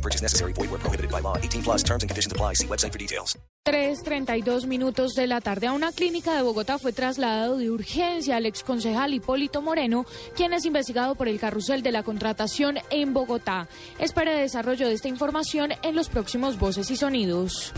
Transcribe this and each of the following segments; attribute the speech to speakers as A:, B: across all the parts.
A: Purchase necessary. Void where prohibited by law. 18 plus terms and conditions apply. See website for details.
B: 3.32 minutos de la tarde a una clínica de Bogotá fue trasladado de urgencia al exconcejal Hipólito Moreno, quien es investigado por el carrusel de la contratación en Bogotá. Espere desarrollo de esta información en los próximos Voces y Sonidos.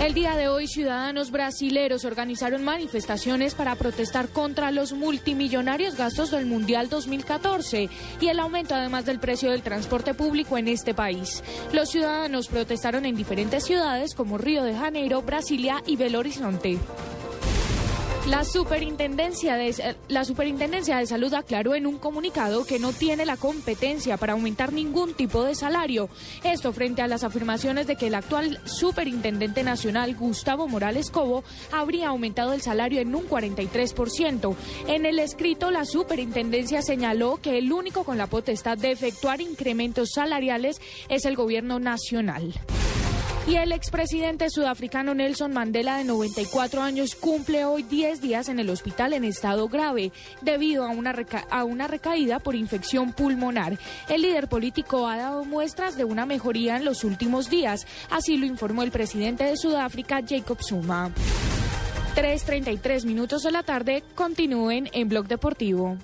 B: El día de hoy, ciudadanos brasileros organizaron manifestaciones para protestar contra los multimillonarios gastos del Mundial 2014 y el aumento además del precio del transporte público en este país. Los ciudadanos protestaron en diferentes ciudades como Río de Janeiro, Brasilia y Belo Horizonte. La superintendencia, de, la superintendencia de Salud aclaró en un comunicado que no tiene la competencia para aumentar ningún tipo de salario. Esto frente a las afirmaciones de que el actual superintendente nacional, Gustavo Morales Cobo, habría aumentado el salario en un 43%. En el escrito, la superintendencia señaló que el único con la potestad de efectuar incrementos salariales es el gobierno nacional. Y el expresidente sudafricano Nelson Mandela, de 94 años, cumple hoy 10 días en el hospital en estado grave debido a una, a una recaída por infección pulmonar. El líder político ha dado muestras de una mejoría en los últimos días, así lo informó el presidente de Sudáfrica, Jacob Zuma. 3.33 minutos de la tarde, continúen en Blog Deportivo.